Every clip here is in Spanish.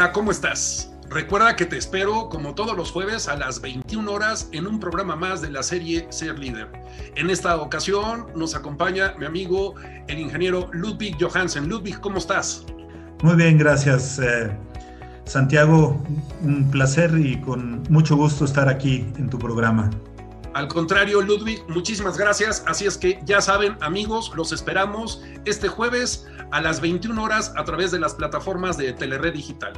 Hola, ¿cómo estás? Recuerda que te espero como todos los jueves a las 21 horas en un programa más de la serie Ser Líder. En esta ocasión nos acompaña mi amigo el ingeniero Ludwig Johansen. Ludwig, ¿cómo estás? Muy bien, gracias. Eh, Santiago, un placer y con mucho gusto estar aquí en tu programa. Al contrario, Ludwig, muchísimas gracias. Así es que ya saben, amigos, los esperamos este jueves a las 21 horas a través de las plataformas de Telered Digital.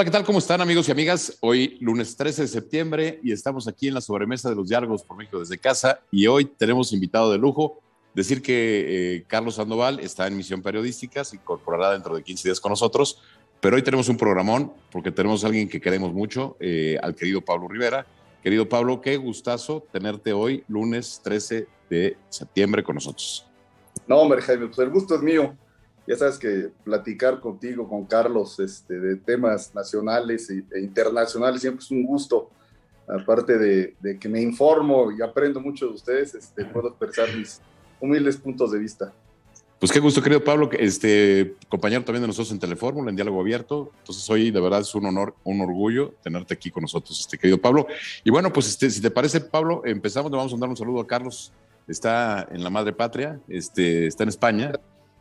Hola, ¿qué tal? ¿Cómo están amigos y amigas? Hoy lunes 13 de septiembre y estamos aquí en la sobremesa de los diálogos por México desde casa y hoy tenemos invitado de lujo. Decir que eh, Carlos Sandoval está en misión periodística, se incorporará dentro de 15 días con nosotros, pero hoy tenemos un programón porque tenemos a alguien que queremos mucho, eh, al querido Pablo Rivera. Querido Pablo, qué gustazo tenerte hoy, lunes 13 de septiembre con nosotros. No, hombre, Jaime, pues el gusto es mío ya sabes que platicar contigo, con Carlos, este, de temas nacionales e internacionales siempre es un gusto. Aparte de, que me informo y aprendo mucho de ustedes, este, puedo expresar mis humildes puntos de vista. Pues qué gusto, querido Pablo, este compañero también de nosotros en Telefórmula, en Diálogo Abierto. Entonces hoy de verdad es un honor, un orgullo tenerte aquí con nosotros, este querido Pablo. Y bueno, pues este, si te parece, Pablo, empezamos, le vamos a dar un saludo a Carlos. Está en la madre patria, este, está en España.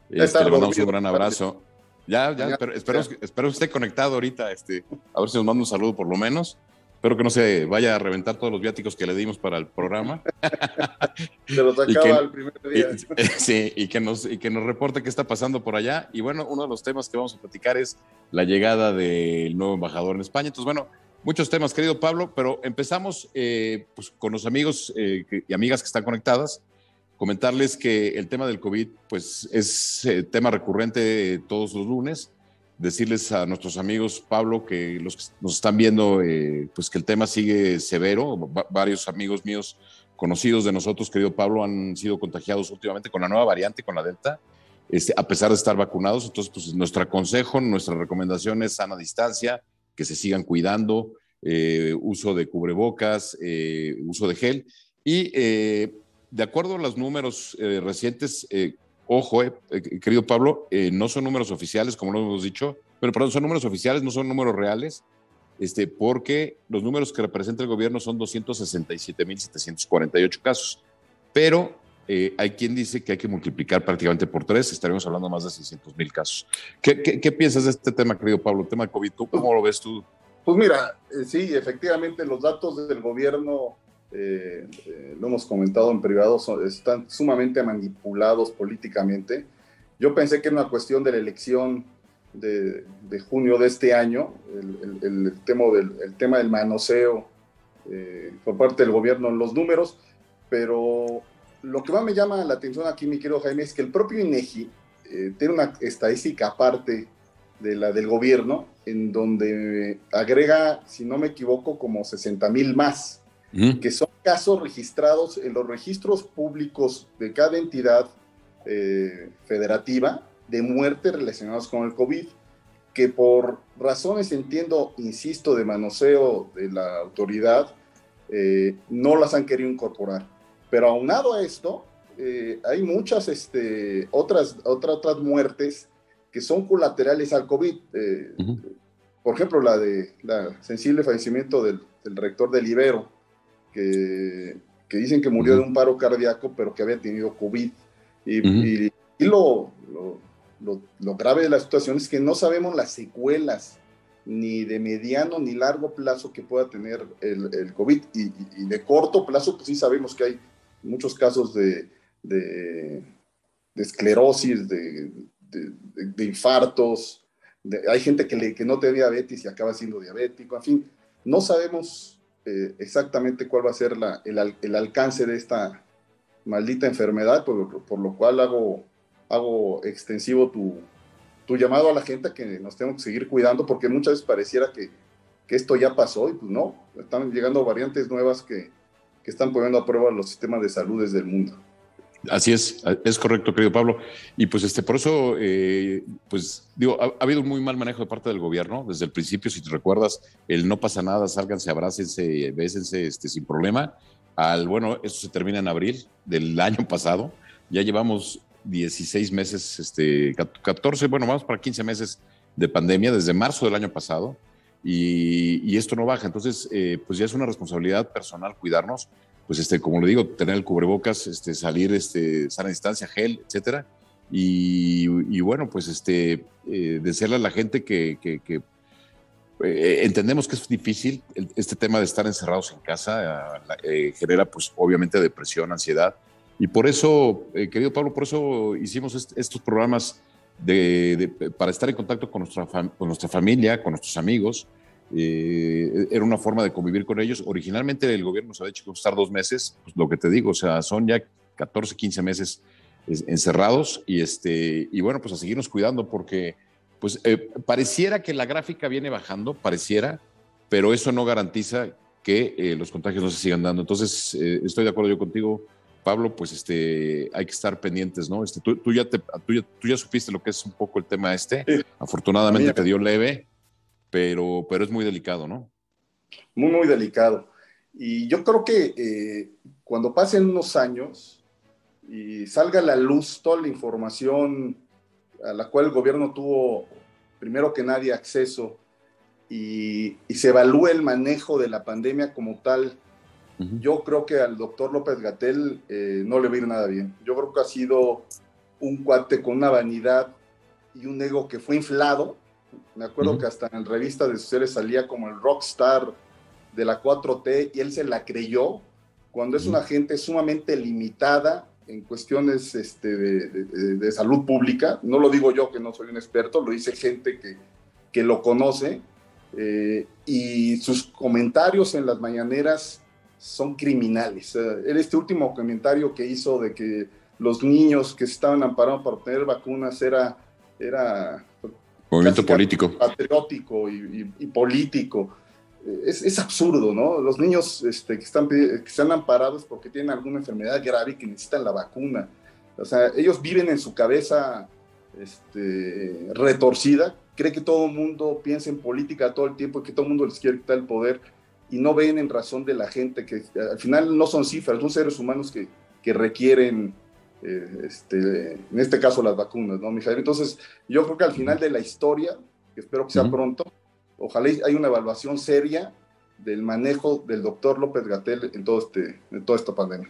Este, le mandamos un gran abrazo. Ya, ya, pero espero, espero que esté conectado ahorita, este, a ver si nos manda un saludo por lo menos. Espero que no se vaya a reventar todos los viáticos que le dimos para el programa. se los acaba el primer día. sí, y que, nos, y que nos reporte qué está pasando por allá. Y bueno, uno de los temas que vamos a platicar es la llegada del nuevo embajador en España. Entonces, bueno, muchos temas, querido Pablo, pero empezamos eh, pues, con los amigos eh, y amigas que están conectadas comentarles que el tema del COVID pues, es eh, tema recurrente todos los lunes. Decirles a nuestros amigos, Pablo, que los que nos están viendo, eh, pues que el tema sigue severo. varios amigos míos conocidos de nosotros, querido Pablo, han sido contagiados últimamente con la nueva variante, con la Delta, este, a pesar de estar vacunados. Entonces, pues nuestro consejo, nuestra recomendación es sana distancia, que se sigan cuidando, eh, uso de cubrebocas, uso de gel. Y de acuerdo a los números eh, recientes, eh, ojo, eh, querido Pablo, no son números oficiales, como lo hemos dicho, pero perdón, son números oficiales, no son números reales, este, porque los números que representa el gobierno son 267.748 casos. Pero hay quien dice que hay que multiplicar prácticamente por tres, estaremos hablando más de 600.000 casos. ¿Qué, ¿Qué, piensas de este tema, querido Pablo, el tema COVID? ¿Cómo lo ves tú? Pues mira, sí, efectivamente los datos del gobierno eh, eh, lo hemos comentado en privado, están sumamente manipulados políticamente. Yo pensé que era una cuestión de la elección de, junio de este año, el, tema, del, el tema del manoseo eh, por parte del gobierno en los números, pero lo que más me llama la atención aquí, mi querido Jaime, es que el propio INEGI tiene una estadística aparte de la del gobierno, en donde agrega, si no me equivoco, como 60 mil más que son casos registrados en los registros públicos de cada entidad eh, federativa de muerte relacionados con el COVID, que por razones, entiendo, insisto, de manoseo de la autoridad, eh, no las han querido incorporar. Pero aunado a esto, eh, hay muchas este, otras, otras, otras muertes que son colaterales al COVID. Por ejemplo, la de la sensible fallecimiento del, del rector del Ibero, que, dicen que murió de un paro cardíaco, pero que había tenido COVID. Y, y, lo, lo, lo, grave de la situación es que no sabemos las secuelas ni de mediano ni largo plazo que pueda tener el, el COVID. Y, de corto plazo, pues sí sabemos que hay muchos casos de, de, esclerosis, de, de infartos. hay gente que, le, que no tiene diabetes y acaba siendo diabético. En fin, no sabemos eh, exactamente cuál va a ser el, alcance de esta maldita enfermedad, por, lo cual hago hago extensivo tu, llamado a la gente que nos tenemos que seguir cuidando porque muchas veces pareciera que, que esto ya pasó y pues no, están llegando variantes nuevas que, que están poniendo a prueba los sistemas de salud desde el mundo. Así es, es correcto, querido Pablo. Y pues este, por eso, eh, pues digo, ha, habido un muy mal manejo de parte del gobierno desde el principio, si te recuerdas, el no pasa nada, sálganse, abrácense, bésense este, sin problema. Al, bueno, eso se termina en abril del año pasado. Ya llevamos 16 meses, este, 14, bueno, vamos para 15 meses de pandemia desde marzo del año pasado y, esto no baja. Entonces, eh, pues ya es una responsabilidad personal cuidarnos, pues este, como le digo, tener el cubrebocas, este, salir, este, sana distancia, gel, etcétera. Y, bueno, pues este, eh, a la gente que, eh, entendemos que es difícil este tema de estar encerrados en casa, genera pues obviamente depresión, ansiedad, y por eso, eh, querido Pablo, por eso hicimos estos programas de, para estar en contacto con nuestra, con nuestra familia, con nuestros amigos. Eh, era una forma de convivir con ellos. Originalmente el gobierno nos había hecho estar dos meses, pues lo que te digo, o sea, son ya 14, 15 meses encerrados y, este, y bueno, pues a seguirnos cuidando porque pues eh, pareciera que la gráfica viene bajando, pareciera, pero eso no garantiza que los contagios no se sigan dando. Entonces, estoy de acuerdo yo contigo, Pablo, pues este, hay que estar pendientes, ¿no? Este, tú, ya te, tú, ya, supiste lo que es un poco el tema este. Afortunadamente te dio leve, pero, pero es muy delicado, ¿no? Muy, muy delicado. Y yo creo que eh, cuando pasen unos años y salga a la luz toda la información a la cual el gobierno tuvo, primero que nadie, acceso y, y se evalúe el manejo de la pandemia como tal, yo creo que al doctor López Gatel eh, no le va a ir nada bien. Yo creo que ha sido un cuate con una vanidad y un ego que fue inflado. Me acuerdo que hasta en revista de sociales salía como el rockstar de la 4T y él se la creyó cuando es una gente sumamente limitada en cuestiones este, de, salud pública. No lo digo yo que no soy un experto, lo dice gente que, que lo conoce. Eh, y sus comentarios en las mañaneras son criminales. Era este último comentario que hizo de que los niños que estaban amparados para obtener vacunas era... era Movimiento político. Patriótico y, político. Es, es, absurdo, ¿no? Los niños este, que, están, que están amparados porque tienen alguna enfermedad grave y que necesitan la vacuna. O sea, ellos viven en su cabeza este, retorcida, cree que todo el mundo piensa en política todo el tiempo y que todo el mundo les quiere quitar el poder y no ven en razón de la gente, que al final no son cifras, son seres humanos que, que requieren, eh, este, en este caso, las vacunas, ¿no, Mijael? Entonces, yo creo que al final de la historia, que espero que sea pronto, ojalá haya una evaluación seria del manejo del doctor López Gatel en, todo este, en toda esta pandemia.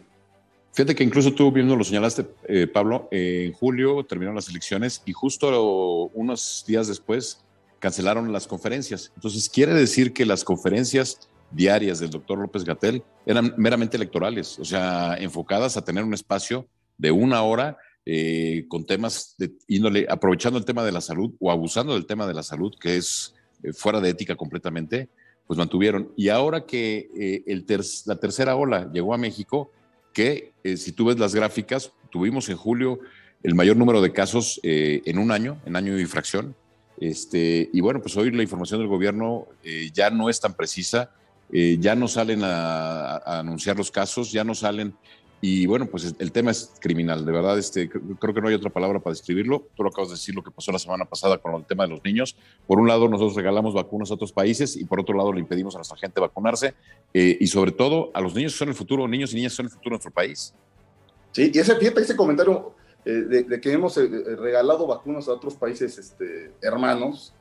Fíjate que incluso tú mismo lo señalaste, eh, Pablo, en julio terminaron las elecciones y justo unos días después cancelaron las conferencias. Entonces, quiere decir que las conferencias diarias del doctor López Gatel eran meramente electorales, o sea, enfocadas a tener un espacio de una hora eh, con temas de índole, aprovechando el tema de la salud o abusando del tema de la salud, que es eh, fuera de ética completamente, pues mantuvieron. Y ahora que eh, la tercera ola llegó a México, que si tú ves las gráficas, tuvimos en julio el mayor número de casos en un año, en año y fracción. Este, y bueno, pues hoy la información del gobierno ya no es tan precisa ya no salen a, anunciar los casos, ya no salen. Y bueno, pues el tema es criminal, de verdad, este, creo que no hay otra palabra para describirlo. Tú lo acabas de decir lo que pasó la semana pasada con el tema de los niños. Por un lado, nosotros regalamos vacunas a otros países y por otro lado, le impedimos a nuestra gente vacunarse eh, y sobre todo a los niños que son el futuro, niños y niñas que son el futuro de nuestro país. Sí, y ese, fíjate ese comentario eh, de, que hemos regalado vacunas a otros países este, hermanos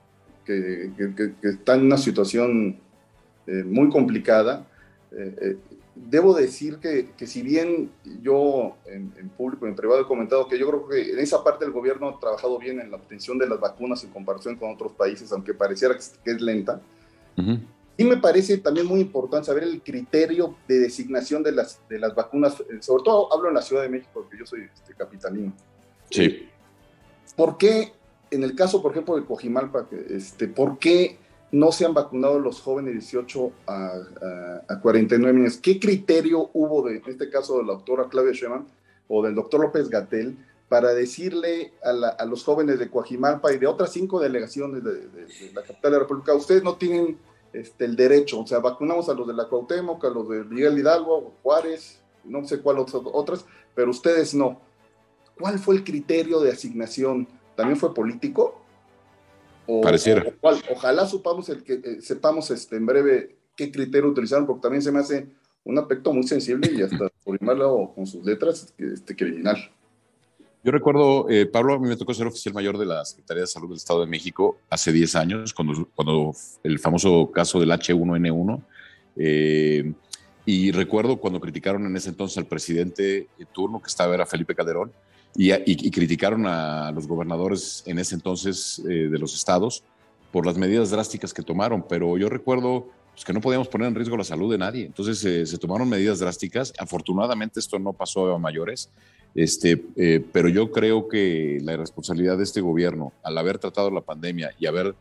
que, que están en una situación eh, muy complicada. Eh, eh, debo decir que, que, si bien yo en, público, en privado he comentado que yo creo que en esa parte el gobierno ha trabajado bien en la obtención de las vacunas en comparación con otros países, aunque pareciera que es lenta. Y me parece también muy importante saber el criterio de designación de las, de las vacunas, sobre todo hablo en la Ciudad de México, porque yo soy este, capitalino. Sí. ¿Por qué, en el caso, por ejemplo, de Cojimalpa, este, por qué no se han vacunado los jóvenes de 18 a, a, 49 años. ¿Qué criterio hubo, de, en este caso, de la doctora Claudia Schemann o del doctor López Gatel para decirle a, los jóvenes de Coajimalpa y de otras cinco delegaciones de, la capital de la República, ustedes no tienen este, el derecho, o sea, vacunamos a los de la Cuauhtémoc, a los de Miguel Hidalgo, Juárez, no sé cuáles otras, pero ustedes no. ¿Cuál fue el criterio de asignación? ¿También fue político? Pareciera. ojalá supamos el que, eh, sepamos este, en breve qué criterio utilizaron, porque también se me hace un aspecto muy sensible y hasta por lado con sus letras este, criminal. Yo recuerdo, eh, Pablo, a mí me tocó ser oficial mayor de la Secretaría de Salud del Estado de México hace 10 años, cuando, cuando el famoso caso del H1N1. Eh, y recuerdo cuando criticaron en ese entonces al presidente de turno, que estaba, era Felipe Calderón, y, criticaron a los gobernadores en ese entonces eh, de los estados por las medidas drásticas que tomaron. Pero yo recuerdo pues, que no podíamos poner en riesgo la salud de nadie. Entonces se tomaron medidas drásticas. Afortunadamente esto no pasó a mayores. Este, eh, pero yo creo que la responsabilidad de este gobierno, al haber tratado la pandemia y haber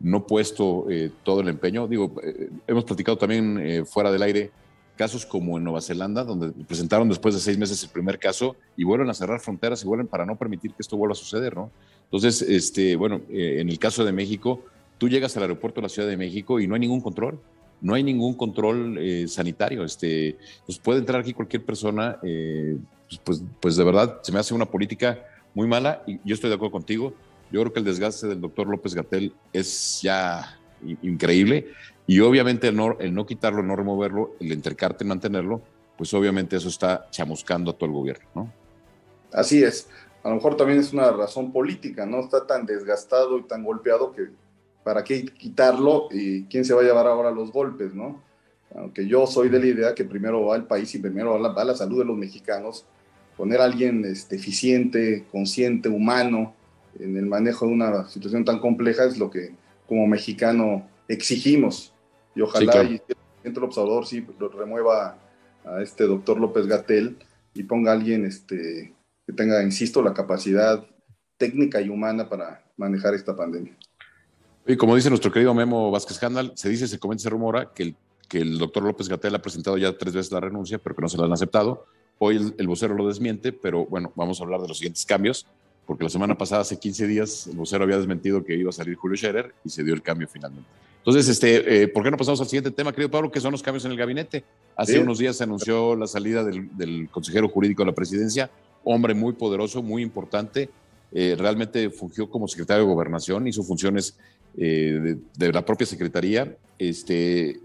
no puesto eh, todo el empeño, digo, eh, hemos platicado también fuera del aire casos como en Nueva Zelanda, donde presentaron después de seis meses el primer caso y vuelven a cerrar fronteras y vuelven para no permitir que esto vuelva a suceder, ¿no? Entonces, este, bueno, en el caso de México, tú llegas al aeropuerto de la Ciudad de México y no hay ningún control no hay ningún control sanitario. Este, pues puede entrar aquí cualquier persona pues, pues, pues, de verdad se me hace una política muy mala y yo estoy de acuerdo contigo. Yo creo que el desgaste del doctor López Gatel es ya increíble y obviamente el no, quitarlo, no removerlo, el entercarte, mantenerlo, pues obviamente eso está chamuscando a todo el gobierno, ¿no? Así es. A lo mejor también es una razón política, ¿no? Está tan desgastado y tan golpeado que para qué quitarlo y quién se va a llevar ahora los golpes, ¿no? Aunque yo soy de la idea que primero va el país y primero va la, va la salud de los mexicanos poner a alguien este, eficiente, consciente, humano en el manejo de una situación tan compleja es lo que como mexicano exigimos. Y ojalá el centro observador sí lo remueva a este doctor López Gatel y ponga a alguien este, que tenga, insisto, la capacidad técnica y humana para manejar esta pandemia. Y como dice nuestro querido Memo Vázquez Handal, se dice, se comenta, se rumora que el, que el doctor López Gatel ha presentado ya tres veces la renuncia, pero que no se la han aceptado. Hoy el, vocero lo desmiente, pero bueno, vamos a hablar de los siguientes cambios, porque la semana pasada, hace 15 días, el vocero había desmentido que iba a salir Julio Scherer y se dio el cambio finalmente. Entonces, este, eh, ¿por qué no pasamos al siguiente tema, querido Pablo, que son los cambios en el gabinete? Hace unos días se anunció la salida del, consejero jurídico de la presidencia, hombre muy poderoso, muy importante, eh, realmente fungió como secretario de gobernación, hizo funciones eh, de, de, la propia secretaría, este,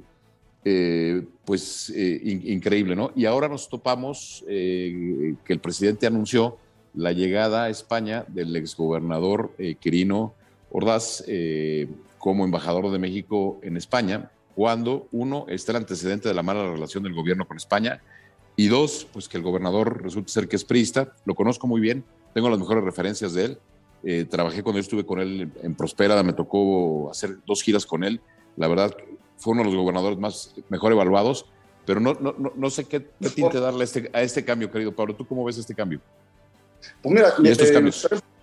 eh, pues eh, increíble, ¿no? Y ahora nos topamos eh, que el presidente anunció la llegada a España del exgobernador Quirino Ordaz como embajador de México en España, cuando uno está el antecedente de la mala relación del gobierno con España y dos, pues que el gobernador resulta ser que es priista, lo conozco muy bien, tengo las mejores referencias de él, trabajé cuando yo estuve con él en Prospera, me tocó hacer dos giras con él, la verdad fue uno de los gobernadores más mejor evaluados, pero no, no, no, sé qué, tinte darle a este, a este cambio, querido Pablo. ¿Tú cómo ves este cambio? Pues mira,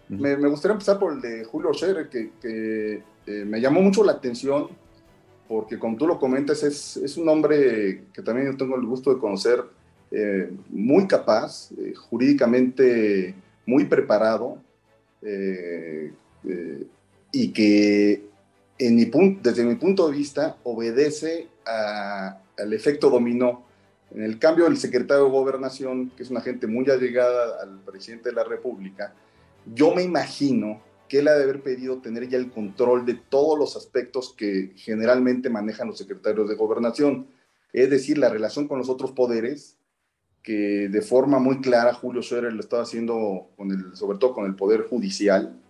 me, Me, gustaría empezar por el de Julio Scherer, que, que eh, me llamó mucho la atención, porque como tú lo comentas, es, es un hombre que también yo tengo el gusto de conocer, eh, muy capaz, eh, jurídicamente muy preparado, y que en mi desde mi punto de vista, obedece al efecto dominó. En el cambio, el secretario de Gobernación, que es una gente muy allegada al presidente de la República, yo me imagino que él ha de haber pedido tener ya el control de todos los aspectos que generalmente manejan los secretarios de Gobernación, es decir, la relación con los otros poderes, que de forma muy clara Julio Scherer lo estaba haciendo, con el, sobre todo con el Poder Judicial,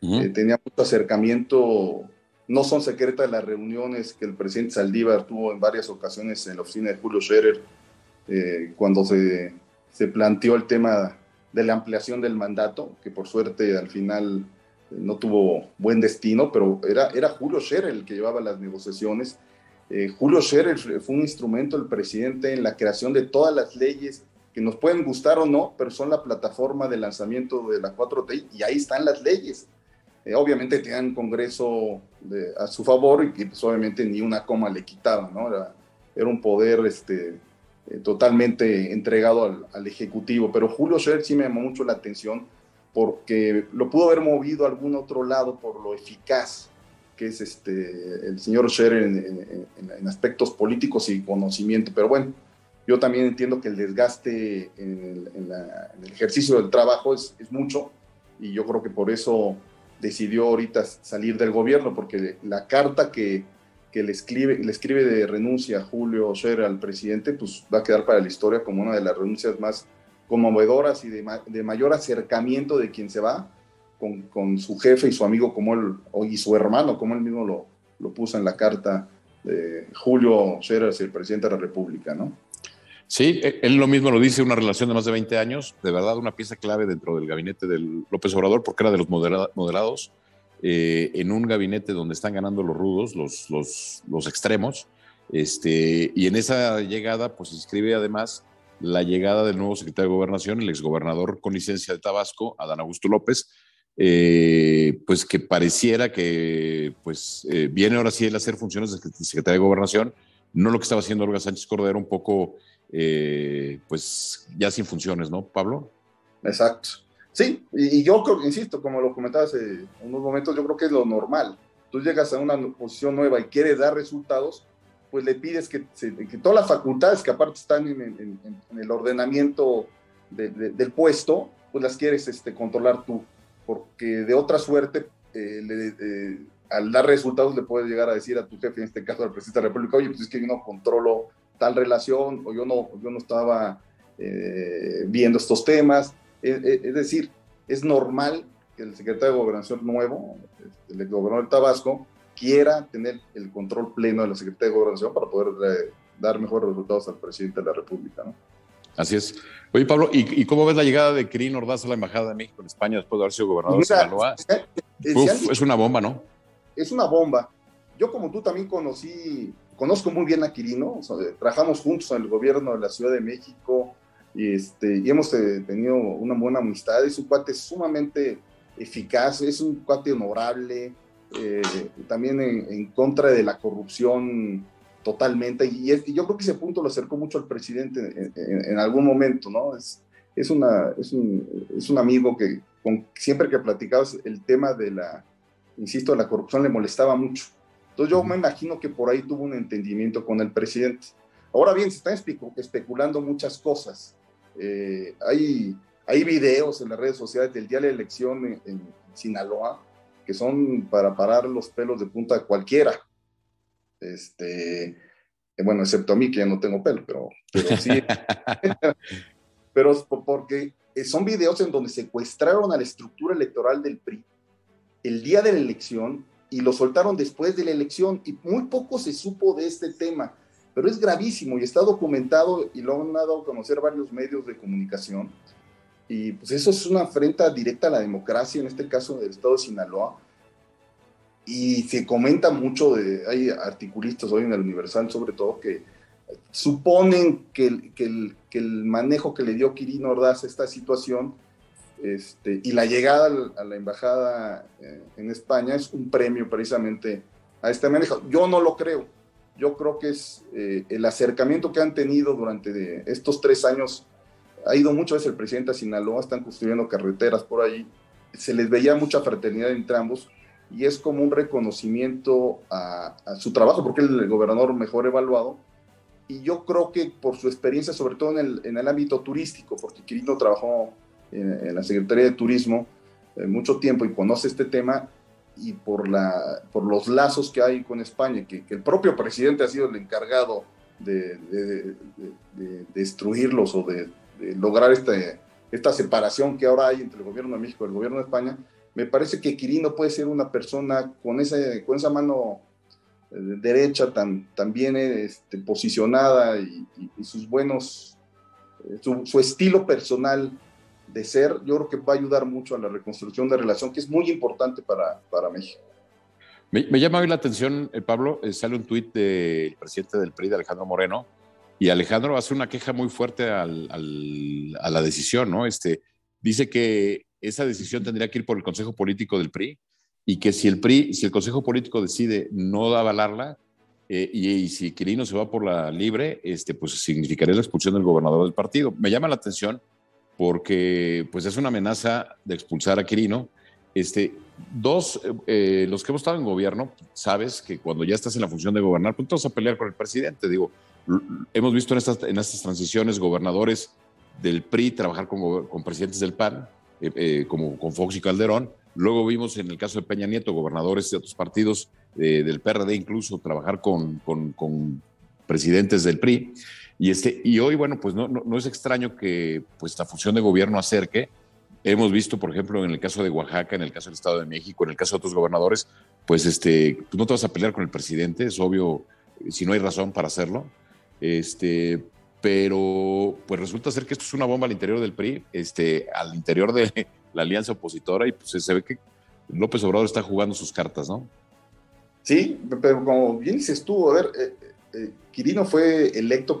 eh, tenía mucho acercamiento. No son secretas las reuniones que el presidente Saldívar tuvo en varias ocasiones en la oficina de Julio Scherer eh, cuando se, se, planteó el tema de la ampliación del mandato, que por suerte al final eh, no tuvo buen destino, pero era, era Julio Scherer el que llevaba las negociaciones. Eh, Julio Scherer fue un instrumento del presidente en la creación de todas las leyes que nos pueden gustar o no, pero son la plataforma de lanzamiento de la 4T y ahí están las leyes. Eh, obviamente tenían Congreso a su favor y que pues, obviamente ni una coma le quitaban, ¿no? Era, era un poder este, eh, totalmente entregado al, Ejecutivo. Pero Julio Scherer sí me llamó mucho la atención porque lo pudo haber movido a algún otro lado por lo eficaz que es este, el señor Scherer en, aspectos políticos y conocimiento. Pero bueno, yo también entiendo que el desgaste en el, ejercicio del trabajo es, es, mucho y yo creo que por eso decidió ahorita salir del gobierno, porque la carta que, que le, escribe, le escribe de renuncia a Julio Scherer al presidente, pues va a quedar para la historia como una de las renuncias más conmovedoras y de, de mayor acercamiento de quien se va con, con, su jefe y su amigo como él, y su hermano, como él mismo lo, lo puso en la carta de Julio Scherer, el presidente de la República, ¿no? Sí, e, él lo mismo lo dice, una relación de más de 20 años, de verdad una pieza clave dentro del gabinete del López Obrador, porque era de los moderados, eh, en un gabinete donde están ganando los rudos, los, extremos, este, y en esa llegada, pues inscribe además la llegada del nuevo secretario de Gobernación, el exgobernador con licencia de Tabasco, Adán Augusto López, eh, pues que pareciera que pues eh, viene ahora sí él a hacer funciones de secretario de Gobernación, no lo que estaba haciendo Olga Sánchez Cordero, un poco, eh, pues ya sin funciones, ¿no, Pablo? Exacto. Sí, y, yo insisto, como lo comentaba hace unos momentos, yo creo que es lo normal. Tú llegas a una posición nueva y quieres dar resultados, pues le pides que, todas las facultades que aparte están en, el ordenamiento del puesto, pues las quieres este, controlar tú, porque de otra suerte, eh, eh, al dar resultados le puedes llegar a decir a tu jefe, en este caso al presidente de la República, oye, pues es que yo no controlo tal relación o yo no, yo no estaba eh, viendo estos temas. Es, decir, es normal que el secretario de Gobernación nuevo, este, el gobernador de Tabasco, quiera tener el control pleno de la Secretaría de Gobernación para poder eh, dar mejores resultados al presidente de la República. ¿no? Así es. Oye, Pablo, ¿y, cómo ves la llegada de Kirin Ordaz a la Embajada de México en España después de haber sido gobernador de Sinaloa? es una bomba, ¿no? Es una bomba. Yo, como tú, también conocí, conozco muy bien a Quirino, trabajamos juntos en el gobierno de la Ciudad de México y, este, y hemos eh, tenido una buena amistad. Es un cuate sumamente eficaz, es un cuate honorable, eh, también en, contra de la corrupción totalmente. Y, yo creo que ese punto lo acercó mucho al presidente en, algún momento, ¿no? Es, es, una, es, un, es un amigo que con, siempre que platicabas el tema de la, insisto, de la corrupción le molestaba mucho. Entonces yo me imagino que por ahí tuvo un entendimiento con el presidente. Ahora bien, se están especulando muchas cosas. Eh, hay, hay videos en las redes sociales del día de la elección en, en Sinaloa que son para parar los pelos de punta de cualquiera. Este, eh, bueno, excepto a mí que ya no tengo pelo, pero, pero sí. pero porque son videos en donde secuestraron a la estructura electoral del PRI el día de la elección y lo soltaron después de la elección y muy poco se supo de este tema, pero es gravísimo y está documentado y lo han dado a conocer varios medios de comunicación. Y pues eso es una afrenta directa a la democracia, en este caso del estado de Sinaloa. Y se comenta mucho, de, hay articulistas hoy en el Universal sobre todo que suponen que que el, que el manejo que le dio Quirino Ordaz a esta situación este, y la llegada a la embajada eh, en España es un premio precisamente a este manejo. Yo no lo creo. Yo creo que es eh, el acercamiento que han tenido durante estos tres años ha ido muchas veces el presidente a Sinaloa, están construyendo carreteras por ahí, se les veía mucha fraternidad entre ambos y es como un reconocimiento a, su trabajo, porque es el gobernador mejor evaluado. Y yo creo que por su experiencia, sobre todo en el, ámbito turístico, porque Quirino trabajó en, la Secretaría de Turismo eh, mucho tiempo y conoce este tema, y por, la, por los lazos que hay con España, que, que el propio presidente ha sido el encargado de, de, de destruirlos o de lograr este, esta separación que ahora hay entre el gobierno de México y el gobierno de España, me parece que Quirino puede ser una persona con, ese, con esa mano eh, derecha tan, tan bien este, posicionada y, sus buenos, eh, su, estilo personal de ser, yo creo que va a ayudar mucho a la reconstrucción de relación, que es muy importante para, para México. Me, me llama hoy la atención, eh, Pablo, sale un tuit del presidente del PRI, de Alejandro Moreno, y Alejandro hace una queja muy fuerte a la decisión, ¿no? Este, dice que esa decisión tendría que ir por el Consejo Político del PRI y que si el PRI, si el Consejo Político decide no avalarla eh, y, si Quirino se va por la libre, este, pues significaría la expulsión del gobernador del partido. Me llama la atención porque pues es una amenaza de expulsar a Quirino. Este, dos, eh, los que hemos estado en gobierno, sabes que cuando ya estás en la función de gobernar, pues vas a pelear con el presidente. Digo, hemos visto en estas, en transiciones gobernadores del PRI trabajar con, con presidentes del PAN, eh, eh, como con Fox y Calderón. Luego vimos en el caso de Peña Nieto, gobernadores de otros partidos, del PRD incluso, trabajar con presidentes del PRI. Y, este, y hoy, bueno, pues no, no, es extraño que pues, esta función de gobierno acerque. Hemos visto, por ejemplo, en el caso de Oaxaca, en el caso del Estado de México, en el caso de otros gobernadores, pues este, pues no te vas a pelear con el presidente, es obvio, si no hay razón para hacerlo. Este, pero pues resulta ser que esto es una bomba al interior del PRI, este, al interior de la alianza opositora, y pues se ve que López Obrador está jugando sus cartas, ¿no? Sí, pero como bien dices tú, a ver, eh, Quirino fue electo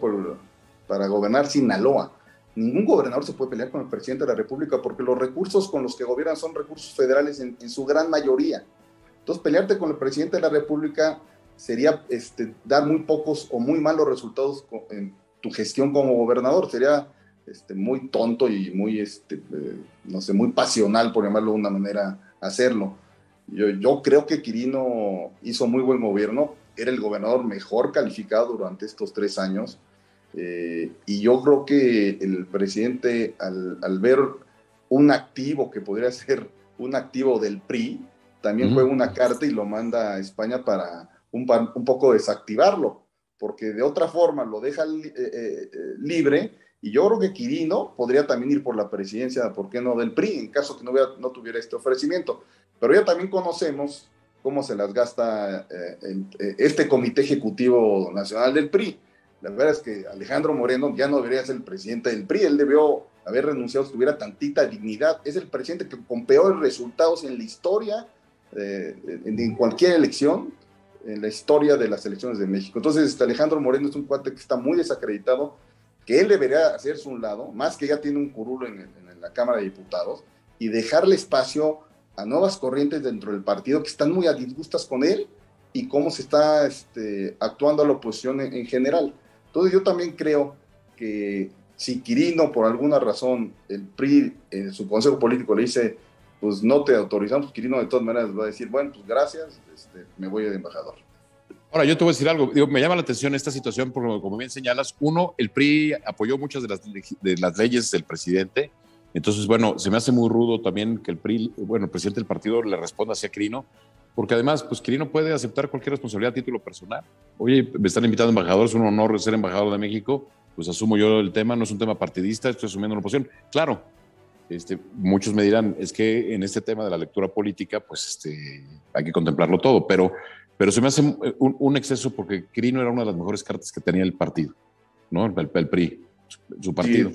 para gobernar Sinaloa. Ningún gobernador se puede pelear con el presidente de la República porque los recursos con los que gobiernan son recursos federales en, su gran mayoría. Entonces, pelearte con el presidente de la República sería este, dar muy pocos o muy malos resultados en tu gestión como gobernador. Sería este, muy tonto y muy, este, eh, no sé, muy pasional, por llamarlo de una manera, hacerlo. Yo, yo creo que Quirino hizo muy buen gobierno, era el gobernador mejor calificado durante estos tres años. Eh, y yo creo que el presidente, al, ver un activo que podría ser un activo del PRI, también fue una carta y lo manda a España para un, un poco desactivarlo, porque de otra forma lo deja eh, eh, libre. Y yo creo que Quirino podría también ir por la presidencia, ¿por qué no? Del PRI, en caso que no, no tuviera este ofrecimiento. Pero ya también conocemos cómo se las gasta eh, eh, este Comité Ejecutivo Nacional del PRI. La verdad es que Alejandro Moreno ya no debería ser el presidente del PRI, él debió haber renunciado si tuviera tantita dignidad. Es el presidente que con peores resultados en la historia, eh, en, cualquier elección, en la historia de las elecciones de México. Entonces, este Alejandro Moreno es un cuate que está muy desacreditado, que él debería hacerse un lado, más que ya tiene un curulo en, en la Cámara de Diputados, y dejarle espacio a nuevas corrientes dentro del partido que están muy a disgustas con él y cómo se está este, actuando a la oposición en, general. Entonces yo también creo que si Quirino por alguna razón el PRI en su consejo político le dice pues no te autorizamos, Quirino de todas maneras va a decir, bueno, pues gracias, este, me voy de embajador. Ahora, yo te voy a decir algo, Digo, me llama la atención esta situación porque como bien señalas, uno, el PRI apoyó muchas de las, de las leyes del presidente, entonces, bueno, se me hace muy rudo también que el PRI, bueno, el presidente del partido le responda así a Quirino, porque además, pues Quirino puede aceptar cualquier responsabilidad a título personal. Oye, me están invitando embajadores, es un honor ser embajador de México, pues asumo yo el tema, no es un tema partidista, estoy asumiendo una posición. Claro, este, muchos me dirán, es que en este tema de la lectura política, pues este, hay que contemplarlo todo, pero, pero se me hace un, exceso porque Quirino era una de las mejores cartas que tenía el partido, ¿no? El, PRI, su, partido.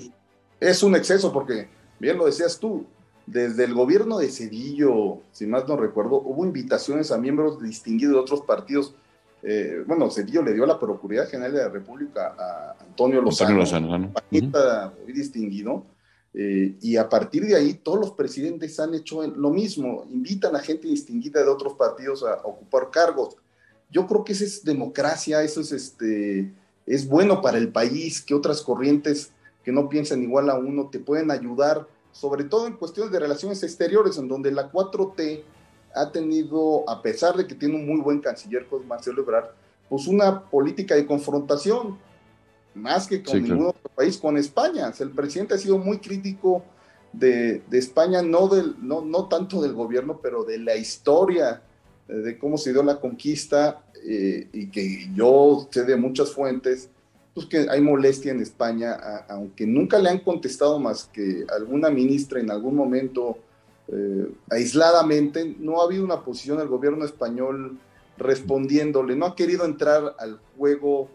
es un exceso porque bien lo decías tú, desde el gobierno de Cedillo, si más no recuerdo, hubo invitaciones a miembros distinguidos de otros partidos. Eh, bueno, Cedillo le dio la Procuraduría General de la República a Antonio Lozano, Antonio Lozano muy distinguido. Eh, y a partir de ahí, todos los presidentes han hecho lo mismo, invitan a gente distinguida de otros partidos a, ocupar cargos. Yo creo que eso es democracia, eso es, este, es bueno para el país, que otras corrientes que no piensan igual a uno, te pueden ayudar, sobre todo en cuestiones de relaciones exteriores, en donde la 4T ha tenido, a pesar de que tiene un muy buen canciller, pues Marcelo Ebrard, pues una política de confrontación, más que con ningún otro país, con España. el presidente ha sido muy crítico de, de España, no, del, no, no tanto del gobierno, pero de la historia eh, de cómo se dio la conquista eh, y que yo sé de muchas fuentes pues, que hay molestia en España, aunque nunca le han contestado más que alguna ministra en algún momento eh, aisladamente, no ha habido una posición del gobierno español respondiéndole, no ha querido entrar al juego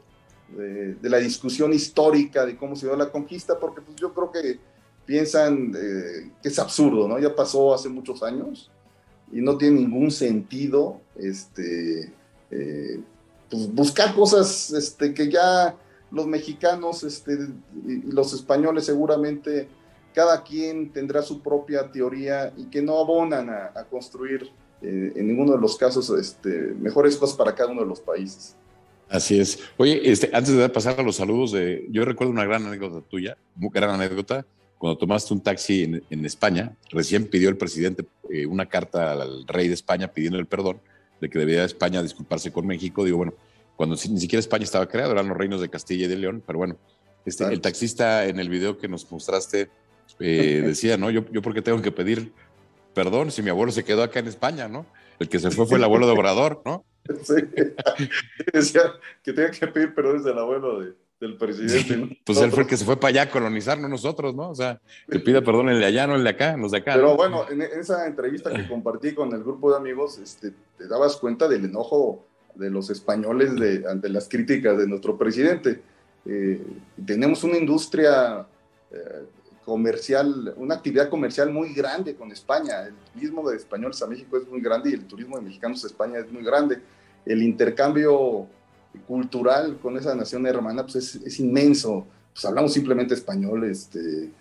de, la discusión histórica de cómo se dio la conquista, porque pues, yo creo que piensan eh, que es absurdo, ¿no? Ya pasó hace muchos años y no tiene ningún sentido este, eh, pues, buscar cosas este, que ya los mexicanos este, y los españoles seguramente cada quien tendrá su propia teoría y que no abonan a, construir eh, en ninguno de los casos este, mejores cosas para cada uno de los países. Así es. Oye, este, antes de pasar a los saludos, de, yo recuerdo una gran anécdota tuya, muy gran anécdota, cuando tomaste un taxi en, España, recién pidió el presidente eh, una carta al rey de España pidiendo el perdón de que debía España disculparse con México. Digo, bueno, cuando ni siquiera España estaba creado, eran los reinos de Castilla y de León, pero bueno, este, el taxista en el video que nos mostraste eh, decía, ¿no? Yo, yo porque tengo que pedir perdón si mi abuelo se quedó acá en España, ¿no? El que se fue fue el abuelo de Obrador, ¿no? Sí, decía que tenía que pedir perdón desde el abuelo del presidente. Pues él fue el que se fue para allá a colonizar, no nosotros, ¿no? O sea, que pida perdón el de allá, no el de acá, los de acá. Pero bueno, en esa entrevista que compartí con el grupo de amigos, este, te dabas cuenta del enojo de los españoles de, ante las críticas de nuestro presidente. Eh, tenemos una industria eh, comercial, una actividad comercial muy grande con España. El turismo de españoles a México es muy grande y el turismo de mexicanos a España es muy grande. El intercambio cultural con esa nación hermana pues es, es inmenso. Pues hablamos simplemente español, este,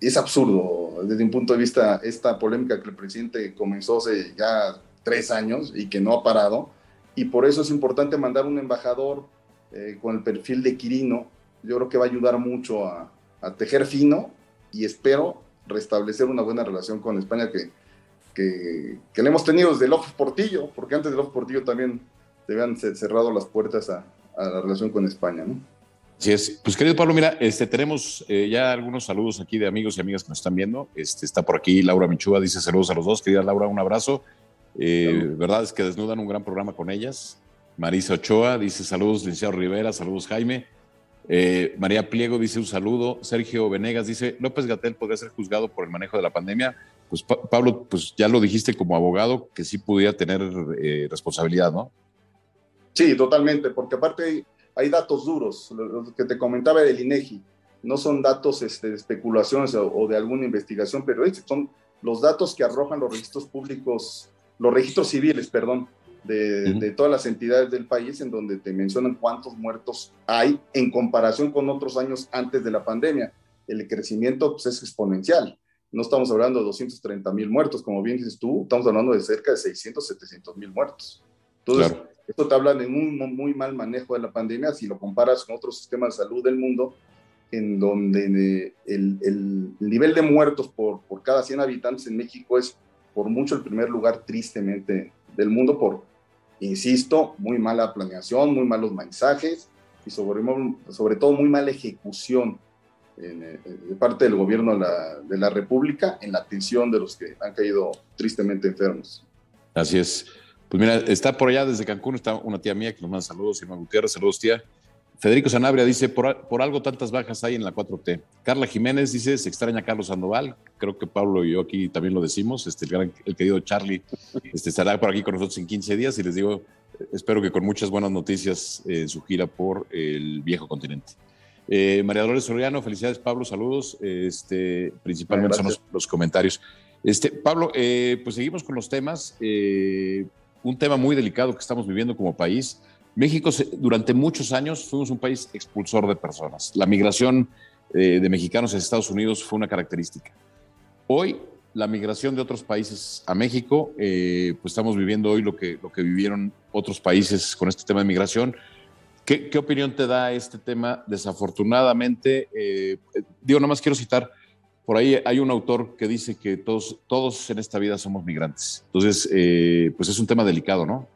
es absurdo desde un punto de vista esta polémica que el presidente comenzó hace ya tres años y que no ha parado. Y por eso es importante mandar un embajador eh, con el perfil de Quirino. Yo creo que va a ayudar mucho a, tejer fino y espero restablecer una buena relación con España que, que, que hemos tenido desde López Portillo, porque antes de López Portillo también se habían cerrado las puertas a, a la relación con España, ¿no? Así es. Pues querido Pablo, mira, este, tenemos eh, ya algunos saludos aquí de amigos y amigas que nos están viendo. Este, está por aquí Laura Michúa, dice saludos a los dos. Querida Laura, un abrazo. Eh, verdad es que desnudan un gran programa con ellas. Marisa Ochoa dice saludos, licenciado Rivera, saludos Jaime. Eh, María Pliego dice un saludo. Sergio Venegas dice, López Gatel podría ser juzgado por el manejo de la pandemia. Pues Pablo, pues ya lo dijiste como abogado, que sí pudiera tener eh, responsabilidad, ¿no? Sí, totalmente, porque aparte hay, datos duros, los que te comentaba del INEGI, no son datos este, de especulaciones o, de alguna investigación pero son los datos que arrojan los registros públicos, los registros civiles, perdón, de, todas las entidades del país en donde te mencionan cuántos muertos hay en comparación con otros años antes de la pandemia. El crecimiento pues, es exponencial. No estamos hablando de 230 mil muertos, como bien dices tú, estamos hablando de cerca de 600, 700 mil muertos. Entonces, esto te habla de un muy mal manejo de la pandemia si lo comparas con otros sistemas de salud del mundo, en donde el, el nivel de muertos por, por cada 100 habitantes en México es por mucho el primer lugar, tristemente, del mundo por insisto, muy mala planeación, muy malos mensajes y sobre, sobre todo muy mala ejecución eh, de parte del gobierno de la, de la, República en la atención de los que han caído tristemente enfermos. Así es. Pues mira, está por allá desde Cancún, está una tía mía que nos manda saludos, Irma Gutiérrez, saludos tía. Federico Sanabria dice, por, por, algo tantas bajas hay en la 4T. Carla Jiménez dice, se extraña a Carlos Sandoval. Creo que Pablo y yo aquí también lo decimos. Este, el, el querido Charlie este, estará por aquí con nosotros en 15 días y les digo, espero que con muchas buenas noticias en su gira por el viejo continente. Eh, María Dolores Soriano, felicidades Pablo, saludos. Este, principalmente son los, comentarios. Este, Pablo, eh, pues seguimos con los temas. Eh, un tema muy delicado que estamos viviendo como país México durante muchos años fuimos un país expulsor de personas. La migración eh, de mexicanos a Estados Unidos fue una característica. Hoy, la migración de otros países a México, eh, pues estamos viviendo hoy lo que, lo que vivieron otros países con este tema de migración. ¿Qué, opinión te da este tema? Desafortunadamente, eh, digo, nada más quiero citar, por ahí hay un autor que dice que todos, todos en esta vida somos migrantes. Entonces, pues es un tema delicado, ¿no?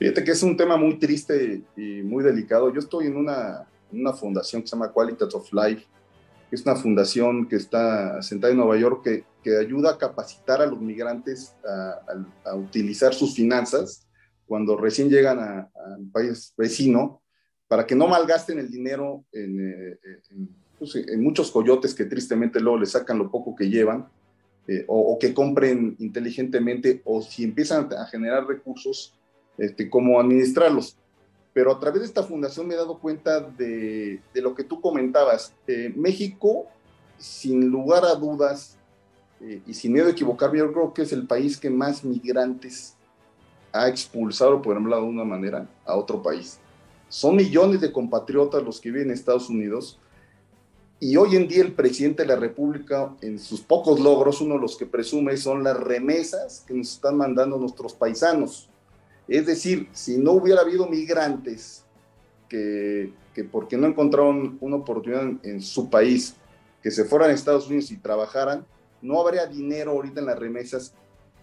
Fíjate que es un tema muy triste y muy delicado. Yo estoy en una, una fundación que se llama Quality of Life, que es una fundación que está sentada en Nueva York que, que ayuda a capacitar a los migrantes a, utilizar sus finanzas cuando recién llegan a, un país vecino para que no malgasten el dinero en, eh, pues, en, muchos coyotes que tristemente luego le sacan lo poco que llevan eh, o, o que compren inteligentemente o si empiezan a generar recursos este, cómo administrarlos. Pero a través de esta fundación me he dado cuenta de, lo que tú comentabas. Eh, México, sin lugar a dudas, eh, y sin miedo a equivocarme, yo creo que es el país que más migrantes ha expulsado, por ejemplo, de una manera, a otro país. Son millones de compatriotas los que viven en Estados Unidos. Y hoy en día el presidente de la República, en sus pocos logros, uno de los que presume son las remesas que nos están mandando nuestros paisanos. Es decir, si no hubiera habido migrantes que, porque no encontraron una oportunidad en, su país, que se fueran a Estados Unidos y trabajaran, no habría dinero ahorita en las remesas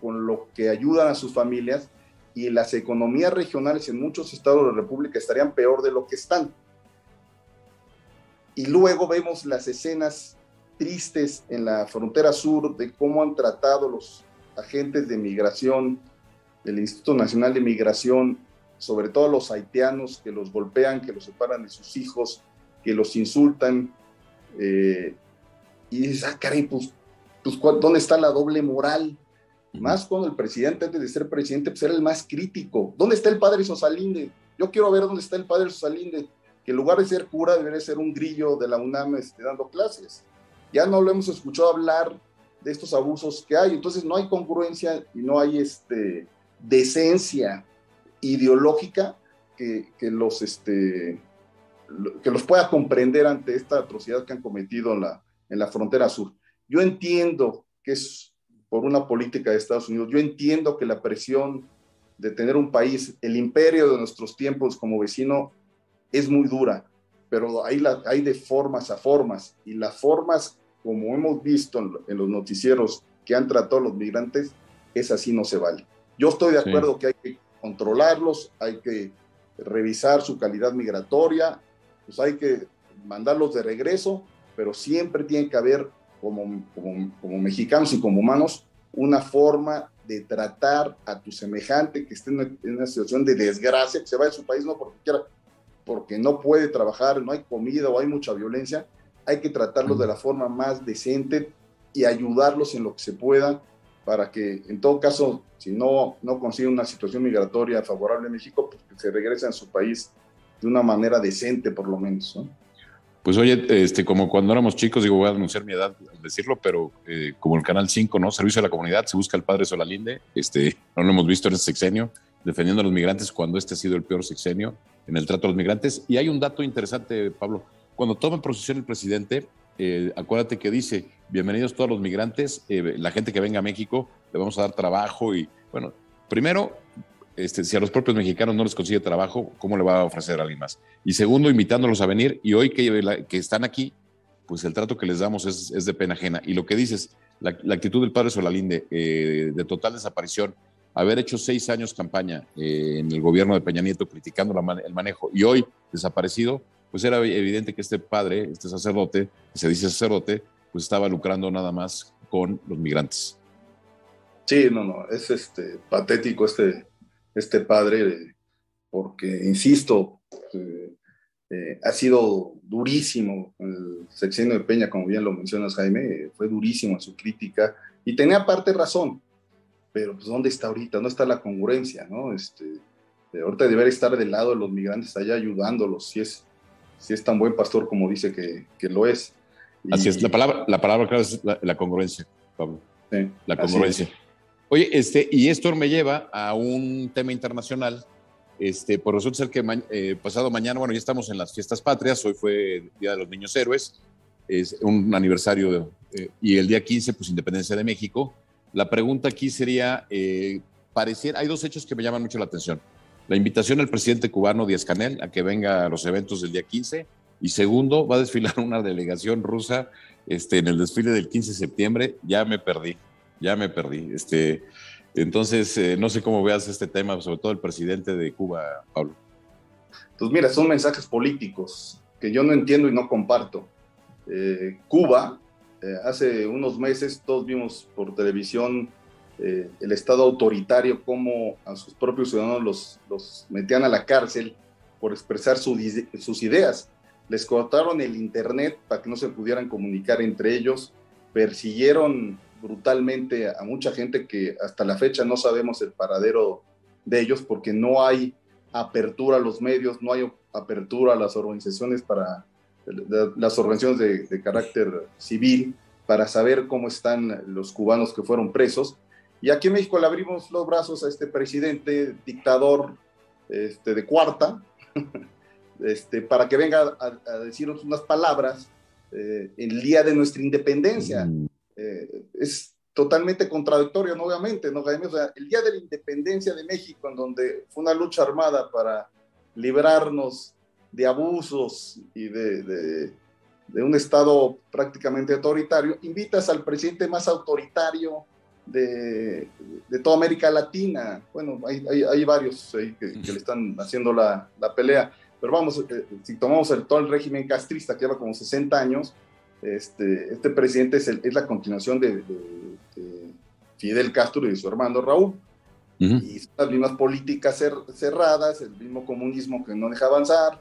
con lo que ayudan a sus familias y las economías regionales en muchos estados de la República estarían peor de lo que están. Y luego vemos las escenas tristes en la frontera sur de cómo han tratado los agentes de migración del Instituto Nacional de Migración, sobre todo los haitianos que los golpean, que los separan de sus hijos, que los insultan. Eh, y dices, ah, caray, pues, pues, ¿dónde está la doble moral? Más cuando el presidente, antes de ser presidente, pues era el más crítico. ¿Dónde está el padre Sosalinde? Yo quiero ver dónde está el padre Sosalinde, que en lugar de ser cura debería ser un grillo de la UNAM este, dando clases. Ya no lo hemos escuchado hablar de estos abusos que hay, entonces no hay congruencia y no hay este, decencia ideológica que, los, este, que los pueda comprender ante esta atrocidad que han cometido en la, en la frontera sur. Yo entiendo que es por una política de Estados Unidos. Yo entiendo que la presión de tener un país, el imperio de nuestros tiempos como vecino, es muy dura, pero hay, la, hay de formas a formas y las formas, como hemos visto en, los noticieros que han tratado a los migrantes, es así no se vale. Yo estoy de acuerdo que hay que controlarlos, hay que revisar su calidad migratoria, pues hay que mandarlos de regreso, pero siempre tiene que haber como, como, mexicanos y como humanos una forma de tratar a tu semejante que esté en una, situación de desgracia, que se va de su país no porque quiera, porque no puede trabajar, no hay comida o hay mucha violencia, hay que tratarlos de la forma más decente y ayudarlos en lo que se pueda para que en todo caso, si no, no consigue una situación migratoria favorable en México, pues que se regresen a su país de una manera decente por lo menos. ¿no? Pues oye, este, como cuando éramos chicos, digo, voy a anunciar mi edad al decirlo, pero eh, como el Canal 5, ¿no? Servicio a la comunidad, se busca el padre Solalinde, este, no lo hemos visto en este sexenio, defendiendo a los migrantes cuando este ha sido el peor sexenio en el trato a los migrantes. Y hay un dato interesante, Pablo, cuando toma posesión el presidente, eh, acuérdate que dice, bienvenidos todos los migrantes, eh, la gente que venga a México, le vamos a dar trabajo y, bueno, primero este, si a los propios mexicanos no les consigue trabajo, ¿cómo le va a ofrecer a alguien más? Y segundo, invitándolos a venir y hoy que, están aquí, pues el trato que les damos es, de pena ajena. Y lo que dices, la, actitud del padre Solalinde eh, de total desaparición, haber hecho seis años campaña eh, en el gobierno de Peña Nieto criticando el manejo y hoy desaparecido, pues era evidente que este padre, este sacerdote, que se dice sacerdote, pues estaba lucrando nada más con los migrantes. Sí, no, no, es este patético este, este padre, porque, insisto, eh, eh, ha sido durísimo el sexenio de Peña, como bien lo mencionas, Jaime, fue durísimo en su crítica y tenía parte razón, pero pues ¿dónde está ahorita? ¿Dónde está la congruencia? ¿no? Este, ahorita debería estar del lado de los migrantes allá ayudándolos, si es, si es tan buen pastor como dice que, que lo es. Así es, la palabra, la palabra clave es la, congruencia, Pablo. la congruencia. Oye, este, y esto me lleva a un tema internacional. Este, por resulta ser que eh, pasado mañana, bueno, ya estamos en las fiestas patrias, hoy fue Día de los Niños Héroes, es un aniversario, eh, y el día 15, pues Independencia de México. La pregunta aquí sería, eh, parecer, hay dos hechos que me llaman mucho la atención. La invitación al presidente cubano Díaz Canel a que venga a los eventos del día 15, y segundo, va a desfilar una delegación rusa este, en el desfile del 15 de septiembre, ya me perdí ya me perdí. Este, entonces, eh, no sé cómo veas este tema, sobre todo el presidente de Cuba, Pablo. Pues mira, son mensajes políticos que yo no entiendo y no comparto. Eh, Cuba, eh, hace unos meses todos vimos por televisión el Estado autoritario, cómo a sus propios ciudadanos los, los metían a la cárcel por expresar sus ideas. Les cortaron el Internet para que no se pudieran comunicar entre ellos, persiguieron brutalmente a mucha gente que hasta la fecha no sabemos el paradero de ellos porque no hay apertura a los medios, no hay apertura a las organizaciones para las organizaciones de, carácter civil para saber cómo están los cubanos que fueron presos. Y aquí en México le abrimos los brazos a este presidente dictador este, de cuarta, este, para que venga a, decirnos unas palabras eh, el día de nuestra independencia. Mm. Eh, es totalmente contradictorio, ¿no? obviamente, ¿no, Jaime? O sea, el día de la independencia de México, en donde fue una lucha armada para librarnos de abusos y de, de un Estado prácticamente autoritario, invitas al presidente más autoritario de, de toda América Latina. Bueno, hay, hay, varios que, que, le están haciendo la, la pelea, pero vamos, eh, si tomamos el, todo el régimen castrista que lleva como 60 años, este, este presidente es, es la continuación de, Fidel Castro y de su hermano Raúl. Y son las mismas políticas cerradas, el mismo comunismo que no deja avanzar.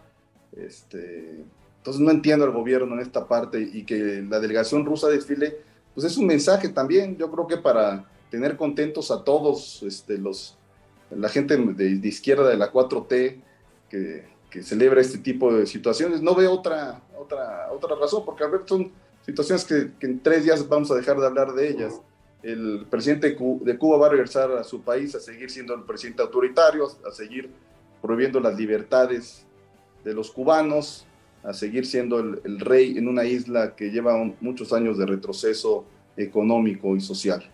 Este, entonces no entiendo el gobierno en esta parte y que la delegación rusa desfile, pues es un mensaje también, yo creo que para tener contentos a todos este, los, la gente de, izquierda de la 4T que, que, celebra este tipo de situaciones. No veo otra, otra, otra razón, porque a ver, son situaciones que, que en tres días vamos a dejar de hablar de ellas el presidente de Cuba va a regresar a su país a seguir siendo el presidente autoritario, a seguir prohibiendo las libertades de los cubanos, a seguir siendo el, rey en una isla que lleva muchos años de retroceso económico y social.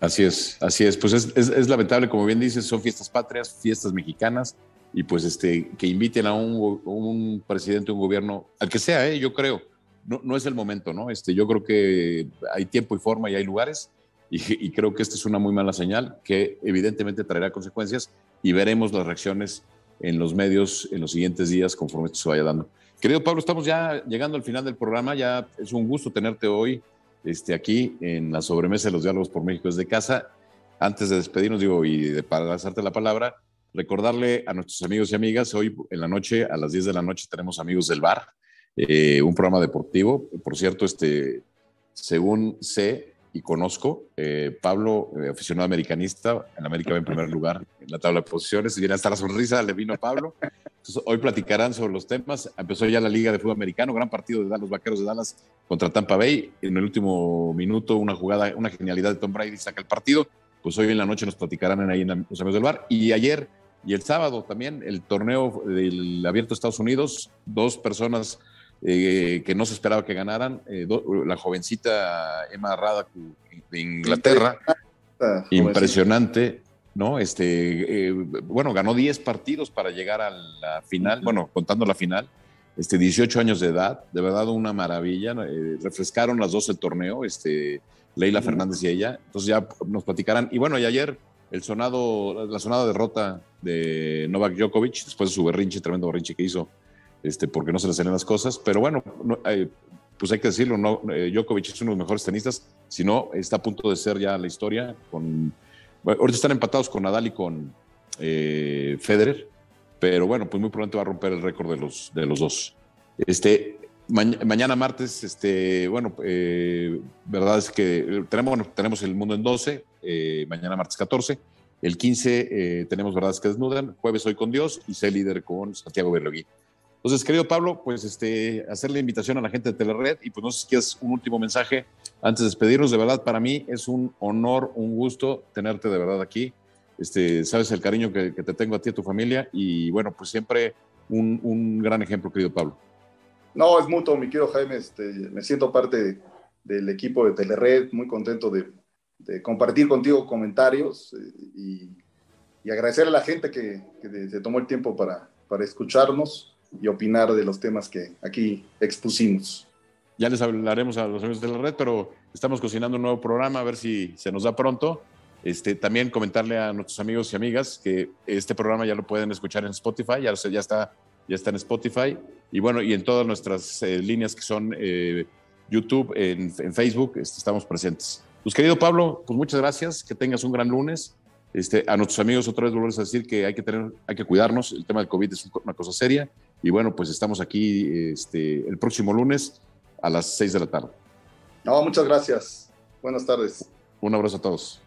Así es, así es. Pues es, lamentable, como bien dices, son fiestas patrias, fiestas mexicanas, y pues este, que inviten a un, presidente, un gobierno, al que sea, ¿eh? yo creo, no, no, es el momento, ¿no? Este, yo creo que hay tiempo y forma y hay lugares, y, creo que esta es una muy mala señal que evidentemente traerá consecuencias y veremos las reacciones en los medios en los siguientes días conforme esto se vaya dando. Querido Pablo, estamos ya llegando al final del programa, ya es un gusto tenerte hoy este, aquí en la sobremesa de los diálogos por México desde casa. Antes de despedirnos, digo, y de pasarte la palabra, recordarle a nuestros amigos y amigas, hoy en la noche, a las 10 de la noche, tenemos Amigos del Bar, eh, un programa deportivo. Por cierto, este, según sé, y conozco. Eh, Pablo, eh, aficionado americanista, en América va en primer lugar en la tabla de posiciones. Y viene hasta la sonrisa, le vino Pablo. hoy platicarán sobre los temas. Empezó ya la Liga de Fútbol Americano, gran partido de los Vaqueros de Dallas contra Tampa Bay. En el último minuto, una jugada, una genialidad de Tom Brady saca el partido. Pues hoy en la noche nos platicarán ahí en los amigos del bar. Y ayer y el sábado también, el torneo del Abierto de Estados Unidos, dos personas eh, que no se esperaba que ganaran. Eh, la jovencita Emma Rada de Inglaterra, impresionante, ¿no? Este, eh, bueno, ganó 10 partidos para llegar a la final, bueno, contando la final. Este, 18 años de edad, de verdad una maravilla. refrescaron las dos el torneo, este, Leila Fernández y ella. Entonces ya nos platicarán. Y bueno, y ayer el sonado, la sonada derrota de Novak Djokovic, después de su berrinche, tremendo berrinche que hizo este, porque no se le salen las cosas. Pero bueno, pues hay que decirlo, no, eh, Djokovic es uno de los mejores tenistas, si no, está a punto de ser ya la historia. Con, ahorita están empatados con Nadal y con eh, Federer, pero bueno, pues muy probablemente va a romper el récord de los, de los dos. Este, mañana martes, este, bueno, eh, verdad es que tenemos, tenemos el mundo en 12, mañana martes 14. El 15 tenemos verdades que desnudan, jueves hoy con Dios y sé líder con Santiago Berlogui. Entonces, querido Pablo, pues este, hacerle invitación a la gente de Telered y pues no sé si quieres un último mensaje antes de despedirnos. De verdad, para mí es un honor, un gusto tenerte de verdad aquí. Este, sabes el cariño que, te tengo a ti y a tu familia y bueno, pues siempre un, gran ejemplo, querido Pablo. No, es mutuo, mi querido Jaime. Este, me siento parte del equipo de Telered, muy contento de, compartir contigo comentarios eh, y, y, agradecer a la gente que, se tomó el tiempo para, para escucharnos y opinar de los temas que aquí expusimos. Ya les hablaremos a los amigos de la red, pero estamos cocinando un nuevo programa, a ver si se nos da pronto. Este, también comentarle a nuestros amigos y amigas que este programa ya lo pueden escuchar en Spotify, ya, está, ya está en Spotify, y bueno, y en todas nuestras eh, líneas que son eh, YouTube, en, en Facebook, este, estamos presentes. Pues querido Pablo, pues muchas gracias, que tengas un gran lunes. Este, a nuestros amigos otra vez volvemos a decir que hay que, tener, hay que cuidarnos, el tema del COVID es una cosa seria y bueno, pues estamos aquí este, el próximo lunes a las 6 de la tarde. No, muchas gracias. Buenas tardes. Un abrazo a todos.